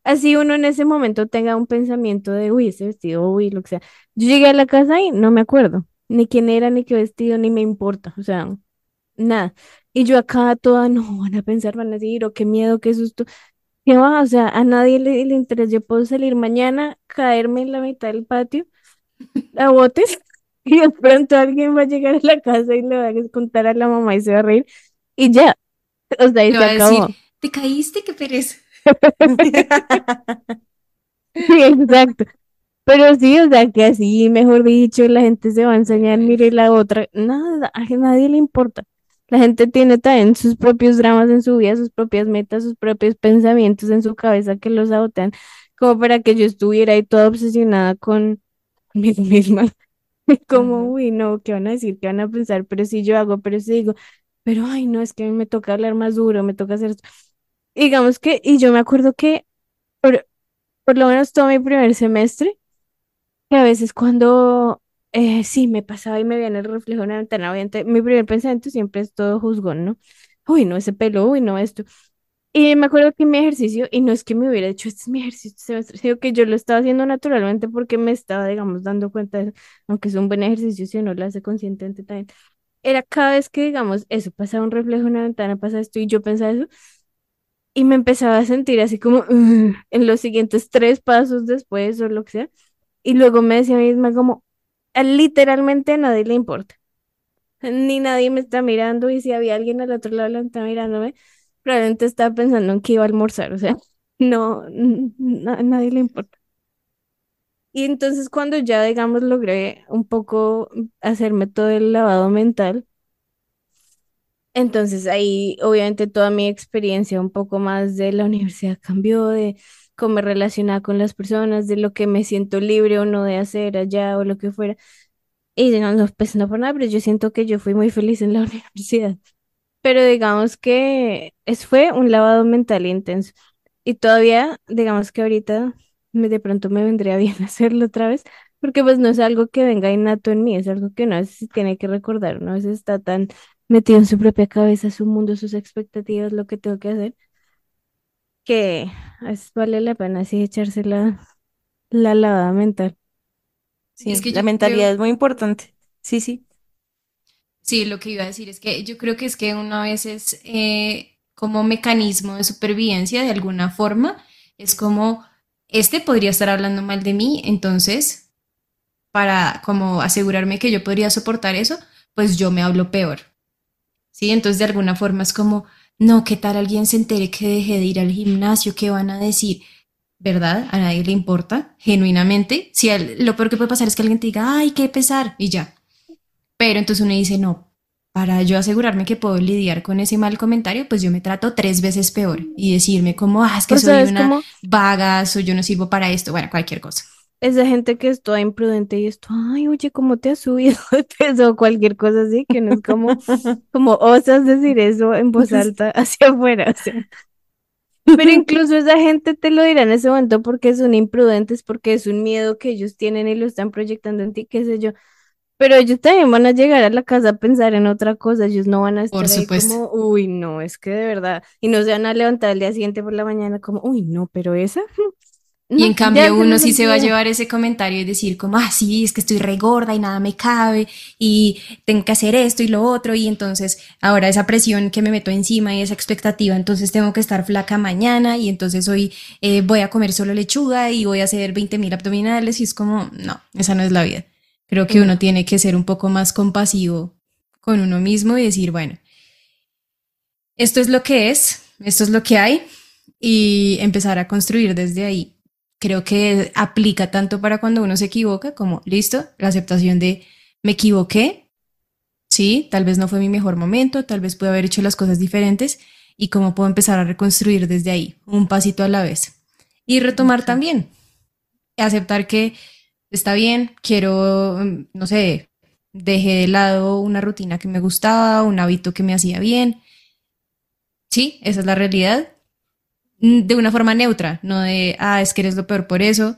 Así uno en ese momento tenga un pensamiento de, uy, ese vestido, uy, lo que sea. Yo llegué a la casa y no me acuerdo, ni quién era, ni qué vestido, ni me importa, o sea, nada. Y yo acá toda, no, van a pensar, van a decir, o oh, qué miedo, qué susto. ¿Qué va? O sea, a nadie le interesa. Yo puedo salir mañana, caerme en la mitad del patio, a botes, (laughs) y de pronto alguien va a llegar a la casa y le va a contar a la mamá y se va a reír, y ya. O sea, y se acabó. ¿te caíste? ¿Qué pereza? (laughs) Sí, exacto. Pero sí, o sea, que así, mejor dicho, la gente se va a enseñar, mire la otra. Nada, a nadie le importa. La gente tiene también sus propios dramas en su vida, sus propias metas, sus propios pensamientos en su cabeza que los sabotean, como para que yo estuviera ahí toda obsesionada con, (laughs) conmigo misma. (laughs) Como, uy, no, ¿qué van a decir? ¿Qué van a pensar? Pero si yo hago, pero si digo, pero ay, no, es que a mí me toca hablar más duro, me toca hacer esto. Digamos que, y yo me acuerdo que por, por lo menos todo mi primer semestre, que a veces cuando eh, sí me pasaba y me veía en el reflejo de una ventana, obviamente, mi primer pensamiento siempre es todo juzgón, ¿no? Uy, no, ese pelo, uy, no, esto. Y me acuerdo que mi ejercicio, y no es que me hubiera dicho, este es mi ejercicio semestre, sino que yo lo estaba haciendo naturalmente porque me estaba, digamos, dando cuenta de aunque es un buen ejercicio si uno lo hace conscientemente también. Era cada vez que, digamos, eso pasaba un reflejo en una ventana, pasa esto, y yo pensaba eso, y me empezaba a sentir así como en los siguientes tres pasos después o lo que sea, y luego me decía a mí misma como, "A literalmente a nadie le importa, ni nadie me está mirando, y si había alguien al otro lado que está mirándome, probablemente estaba pensando en que iba a almorzar, o sea, (laughs) no, a nadie le importa. Y entonces cuando ya, digamos, logré un poco hacerme todo el lavado mental, entonces ahí obviamente toda mi experiencia un poco más de la universidad cambió, de cómo me relacionaba con las personas, de lo que me siento libre o no de hacer allá o lo que fuera. Y no, no, pues no por nada, pero yo siento que yo fui muy feliz en la (laughs) universidad. Pero digamos que es, fue un lavado mental intenso. Y todavía, digamos que ahorita me, de pronto me vendría (laughs) bien hacerlo otra vez, porque pues no es algo que venga innato en mí, es algo que uno a veces tiene que recordar, ¿no? A veces está tan metido en su propia cabeza, su mundo, sus expectativas, lo que tengo que hacer, que veces vale la pena así echarse la, la lavada mental. Sí, es que la mentalidad creo, es muy importante. Sí, sí. Sí, lo que iba a decir es que yo creo que es que una vez es eh, como mecanismo de supervivencia de alguna forma, es como, este podría estar hablando mal de mí, entonces, para como asegurarme que yo podría soportar eso, pues yo me hablo peor. ¿sí? Entonces, de alguna forma es como, no, ¿qué tal alguien se entere que dejé de ir al gimnasio? ¿Qué van a decir? ¿Verdad? A nadie le importa, genuinamente. Si al- lo peor que puede pasar es que alguien te diga, ay, qué pesar, y ya. Pero entonces uno dice, no, para yo asegurarme que puedo lidiar con ese mal comentario, pues yo me trato tres veces peor y decirme como, ah, es que O soy es una como vaga, soy yo no sirvo para esto, bueno, cualquier cosa. esa gente que es toda imprudente y esto, ay, oye, ¿cómo te has subido (laughs) de peso? O cualquier cosa así, que no es como, (laughs) como osas decir eso en voz alta hacia afuera, o sea. Pero (laughs) incluso esa gente te lo dirá en ese momento porque son imprudentes, porque es un miedo que ellos tienen y lo están proyectando en ti, qué sé yo. Pero ellos también van a llegar a la casa a pensar en otra cosa, ellos no van a Por estar ahí como, uy, no, es que de verdad, y no se van a levantar al día siguiente por la mañana como, uy, no, pero esa, (laughs) Y en cambio uno sí se va a llevar ese comentario y decir como, ah, sí, es que estoy regorda y nada me cabe y tengo que hacer esto y lo otro y entonces ahora esa presión que me meto encima y esa expectativa, entonces tengo que estar flaca mañana y entonces hoy eh, voy a comer solo lechuga y voy a hacer 20 mil abdominales y es como, no, esa no es la vida. Creo que uno No. tiene que ser un poco más compasivo con uno mismo y decir, bueno, esto es lo que es, esto es lo que hay y empezar a construir desde ahí. Creo que aplica tanto para cuando uno se equivoca como, listo, la aceptación de me equivoqué, sí, tal vez no fue mi mejor momento, tal vez pude haber hecho las cosas diferentes y cómo puedo empezar a reconstruir desde ahí, un pasito a la vez. Y retomar también, aceptar que está bien, quiero, mm, no sé, dejé de lado una rutina que me gustaba, un hábito que me hacía bien. Sí, esa es la realidad. Mm, De una forma neutra, no de, ah, es que eres lo peor por eso,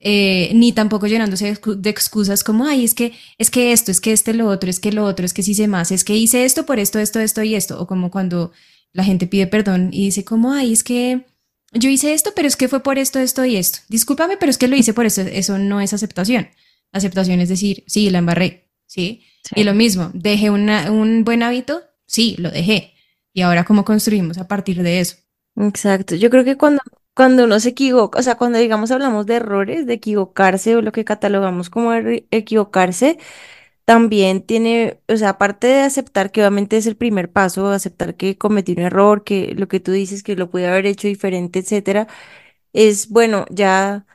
eh, ni tampoco llenándose de excu- de excusas como, ay, es que, es que esto, es que este lo otro, es que lo otro, es que sí hice más, es que hice esto por esto, esto, esto y esto, o como cuando la gente pide perdón y dice como, ay, es que yo hice esto, pero es que fue por esto, esto y esto. Discúlpame, pero es que lo hice por esto. Eso no es aceptación. Aceptación es decir, sí, la embarré, ¿sí? Y lo mismo, dejé una- un buen hábito, sí, lo dejé. Y ahora, ¿cómo construimos a partir de eso? Exacto. Yo creo que cuando, cuando uno se equivoca, o sea, cuando digamos hablamos de errores, de equivocarse o lo que catalogamos como erri- equivocarse, también tiene, o sea, aparte de aceptar que obviamente es el primer paso, aceptar que cometí un error, que lo que tú dices que lo pude haber hecho diferente, etcétera, es bueno, ya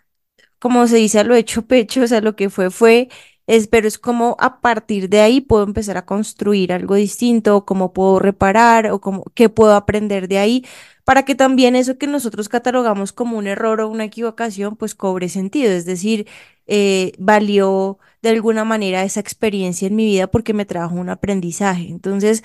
como se dice a lo hecho (laughs) pecho, o sea, lo que fue fue, es, pero es como a partir de ahí puedo empezar a construir algo distinto, o cómo puedo reparar, o cómo, qué puedo aprender de ahí, para que también eso que nosotros catalogamos como un error o una equivocación, pues cobre sentido, es decir, eh, valió de alguna manera esa experiencia en mi vida porque me trajo un aprendizaje. Entonces,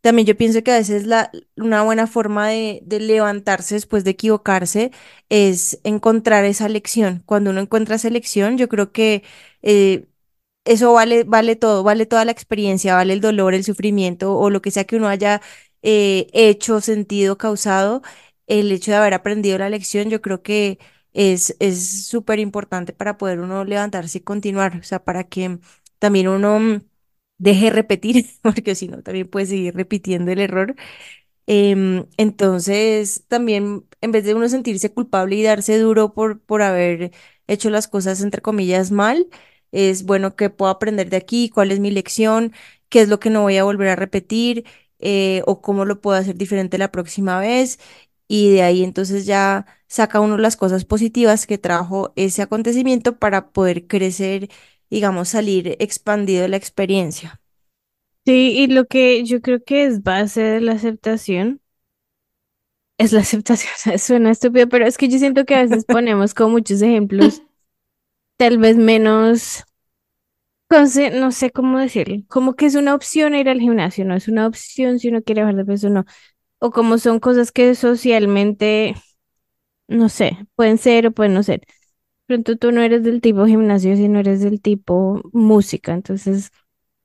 también yo pienso que a veces la, una buena forma de, de levantarse después de equivocarse es encontrar esa lección. Cuando uno encuentra esa lección, yo creo que eh, eso vale, vale todo, vale toda la experiencia, vale el dolor, el sufrimiento o lo que sea que uno haya eh, hecho, sentido, causado. El hecho de haber aprendido la lección, yo creo que es súper importante para poder uno levantarse y continuar, o sea, para que también uno mm, deje repetir, (laughs) porque si no, también puede seguir repitiendo el error. Em, entonces, también en vez de uno sentirse culpable y darse duro por, por haber hecho las cosas, entre comillas, mal, es bueno que puedo aprender de aquí, cuál es mi lección, qué es lo que no voy a volver a repetir, eh, o cómo lo puedo hacer diferente la próxima vez. Y de ahí entonces ya saca uno las cosas positivas que trajo ese acontecimiento para poder crecer, digamos, salir expandido de la experiencia. Sí, y lo que yo creo que es base de la aceptación es la (laughs) aceptación. (laughs) Suena estúpido, pero es que yo siento que a veces (laughs) ponemos como muchos ejemplos, tal vez menos, no sé cómo decirlo, como que es una opción ir al gimnasio, no es una opción si uno quiere bajar de peso, no. O como son cosas que socialmente, no sé, pueden ser o pueden no ser. Pronto tú no eres del tipo gimnasio, sino eres del tipo música, entonces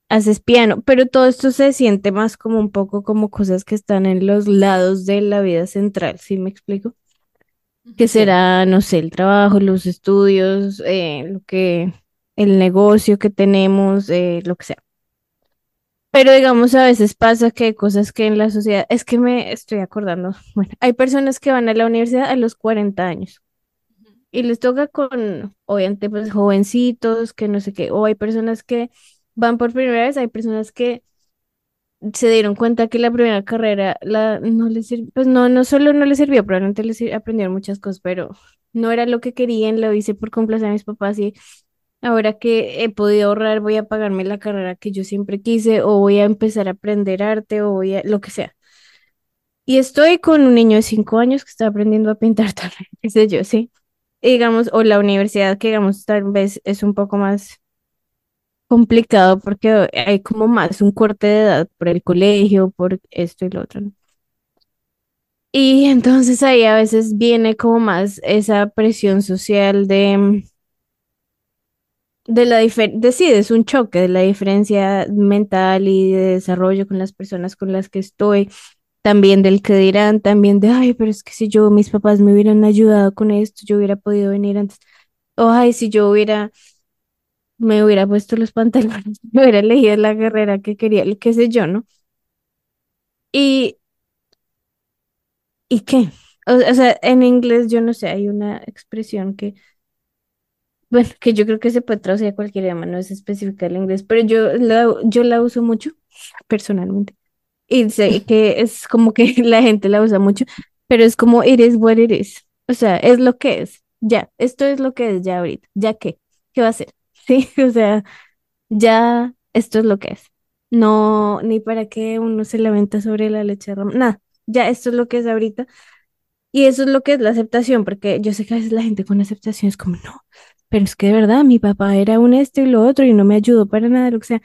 haces piano, pero todo esto se siente más como un poco como cosas que están en los lados de la vida central, ¿sí me explico? Que será, no sé, el trabajo, los estudios, eh, lo que, el negocio que tenemos, eh, lo que sea. Pero digamos, a veces pasa que hay cosas que en la sociedad, es que me estoy acordando, (laughs) bueno, hay personas que van a la universidad a los 40 años y les toca con, obviamente, pues jovencitos, que no sé qué, o hay personas que van por primera vez, hay personas que se dieron cuenta que la primera carrera la, no les sirvió, pues no, no solo no les sirvió, probablemente les sir- aprendieron muchas cosas, pero no era lo que querían, lo hice por complacer a mis papás y ahora que he podido ahorrar voy a pagarme la carrera que yo siempre quise o voy a empezar a aprender arte o voy a lo que sea. Y estoy con un niño de cinco años que está aprendiendo a pintar (laughs) también, qué sé yo, sí. Y digamos, o la universidad que digamos tal vez es un poco más complicado porque hay como más un corte de edad por el colegio, por esto y lo otro, ¿no? Y entonces ahí a veces viene como más esa presión social de, de la diferencia, sí, es un choque de la diferencia mental y de desarrollo con las personas con las que estoy, también del que dirán, también de, ay, pero es que si yo, mis papás me hubieran ayudado con esto, yo hubiera podido venir antes, o ay, si yo hubiera me hubiera puesto los (laughs) pantalones, me hubiera elegido la carrera que quería, lo qué sé yo, ¿no? ¿Y, y qué? O sea, en inglés yo no sé, hay una expresión que, bueno, que yo creo que se puede traducir a cualquier idioma, no es específica del inglés, pero yo la, yo la uso mucho, personalmente, y sé que es como que (laughs) la gente la usa mucho, pero es como it is what it is, o sea, es lo que es, ya, esto es lo que es ya ahorita, ¿ya qué? ¿Qué va a hacer? (laughs) Sí, o sea... Ya esto es lo que es. No, ni para qué uno se lamenta sobre la leche derramada. Nada, ya esto es lo que es ahorita. Y eso es lo que es la aceptación, porque yo sé que a veces la gente con aceptación es como, no, pero es que de verdad mi papá era un esto y lo otro y no me ayudó para nada, lo que sea.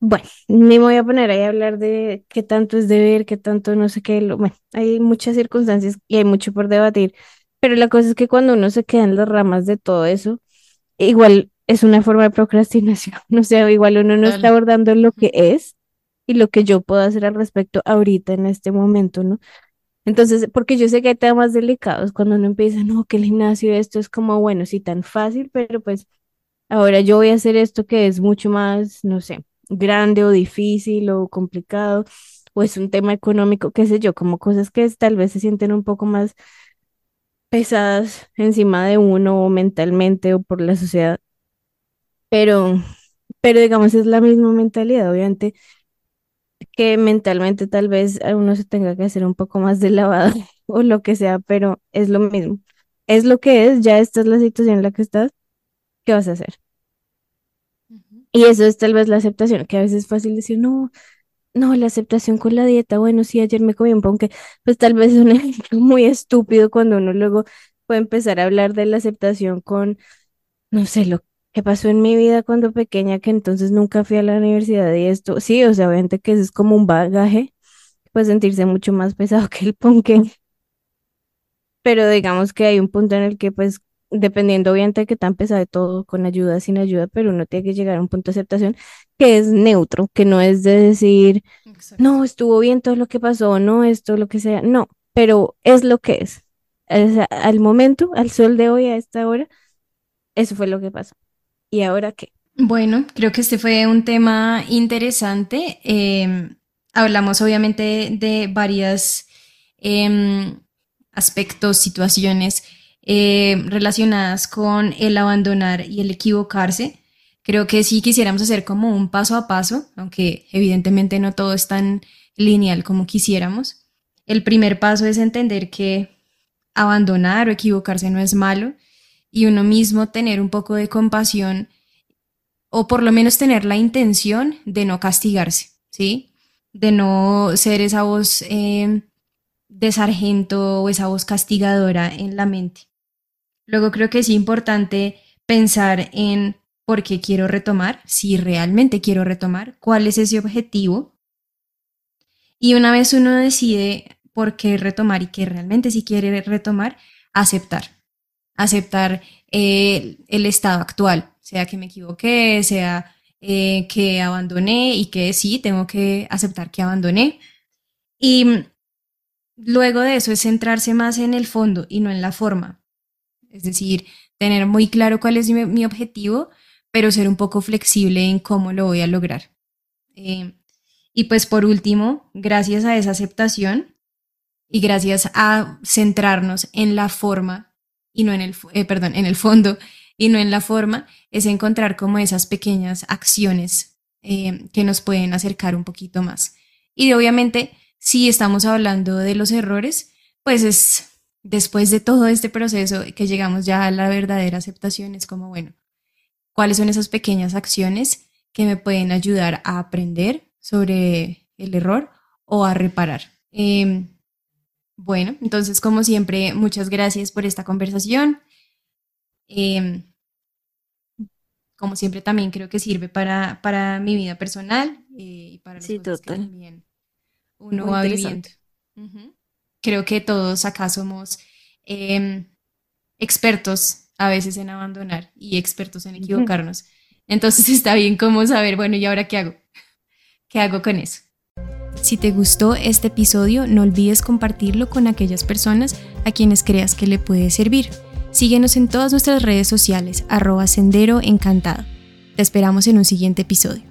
Bueno, me voy a poner ahí a hablar de qué tanto es deber, qué tanto no sé qué. Lo, bueno, hay muchas circunstancias y hay mucho por debatir, pero la cosa es que cuando uno se queda en las ramas de todo eso, igual es una forma de procrastinación. (laughs) No sé, igual uno no está abordando lo que es y lo que yo puedo hacer al respecto ahorita en este momento, ¿no? Entonces, porque yo sé que hay temas delicados cuando uno empieza, no, que el gimnasio, esto es como, bueno, sí, tan fácil, pero pues ahora yo voy a hacer esto que es mucho más, no sé, grande o difícil o complicado, o es un tema económico, qué sé yo, como cosas que tal vez se sienten un poco más pesadas encima de uno o mentalmente o por la sociedad, pero, pero digamos es la misma mentalidad, obviamente que mentalmente tal vez a uno se tenga que hacer un poco más de lavado (laughs) o lo que sea, pero es lo mismo. Es lo que es, ya esta es la situación en la que estás, ¿qué vas a hacer? Y eso es tal vez la aceptación, que a veces es fácil decir, no, no, la aceptación con la dieta, bueno, sí, ayer me comí un pan que, pues tal vez es un (laughs) ejemplo muy estúpido cuando uno luego puede empezar a hablar de la aceptación con, no sé, lo que pasó en mi vida cuando pequeña, que entonces nunca fui a la universidad y esto, sí, o sea, obviamente que eso es como un bagaje, puede sentirse mucho más pesado (laughs) que el ponque, pero digamos que hay un punto en el que pues dependiendo obviamente de qué tan pesado de todo, con ayuda, sin ayuda, pero uno tiene que llegar a un punto de aceptación que es neutro, que no es de decir, no, estuvo bien todo lo que pasó, no, esto, lo que sea, no, pero es lo que es. al momento, al sol de hoy, a esta hora, eso fue lo que pasó. ¿Y ahora qué? Bueno, creo que este fue un tema interesante. Em, hablamos obviamente de varias em, aspectos, situaciones eh, relacionadas con el abandonar y el equivocarse. Creo que sí quisiéramos hacer como un paso a paso, aunque evidentemente no todo es tan lineal como quisiéramos. El primer paso es entender que abandonar o equivocarse no es malo y uno mismo tener un poco de compasión o por lo menos tener la intención de no castigarse, ¿sí? De no ser esa voz eh, de sargento o esa voz castigadora en la mente. Luego creo que es importante pensar en por qué quiero retomar, si realmente quiero retomar, cuál es ese objetivo. Y una vez uno decide por qué retomar y que realmente si quiere retomar, aceptar. Aceptar eh, el estado actual, sea que me equivoqué, sea eh, que abandoné y que sí, tengo que aceptar que abandoné. Y luego de eso es centrarse más en el fondo y no en la forma. Es decir, tener muy claro cuál es mi, objetivo, pero ser un poco flexible en cómo lo voy a lograr. Eh, y pues por último, gracias a esa aceptación y gracias a centrarnos en la forma y no en el, eh, perdón, en el fondo y no en la forma, es encontrar como esas pequeñas acciones eh, que nos pueden acercar un poquito más. Y obviamente, si estamos hablando de los errores, pues es después de todo este proceso que llegamos ya a la verdadera aceptación, es como, bueno, ¿cuáles son esas pequeñas acciones que me pueden ayudar a aprender sobre el error o a reparar? Em, bueno, entonces, como siempre, muchas gracias por esta conversación. Em, como siempre, también creo que sirve para, para mi vida personal eh, y para las sí, cosas que también uno va viviendo creo que todos acá somos em, expertos a veces en abandonar y expertos en equivocarnos. Entonces (laughs) está bien como saber, bueno, ¿y ahora qué hago? ¿Qué hago con eso? Si te gustó este episodio, no olvides compartirlo con aquellas personas a quienes creas que le puede servir. Síguenos en todas nuestras redes sociales, arroba sendero encantado. Te esperamos en un siguiente episodio.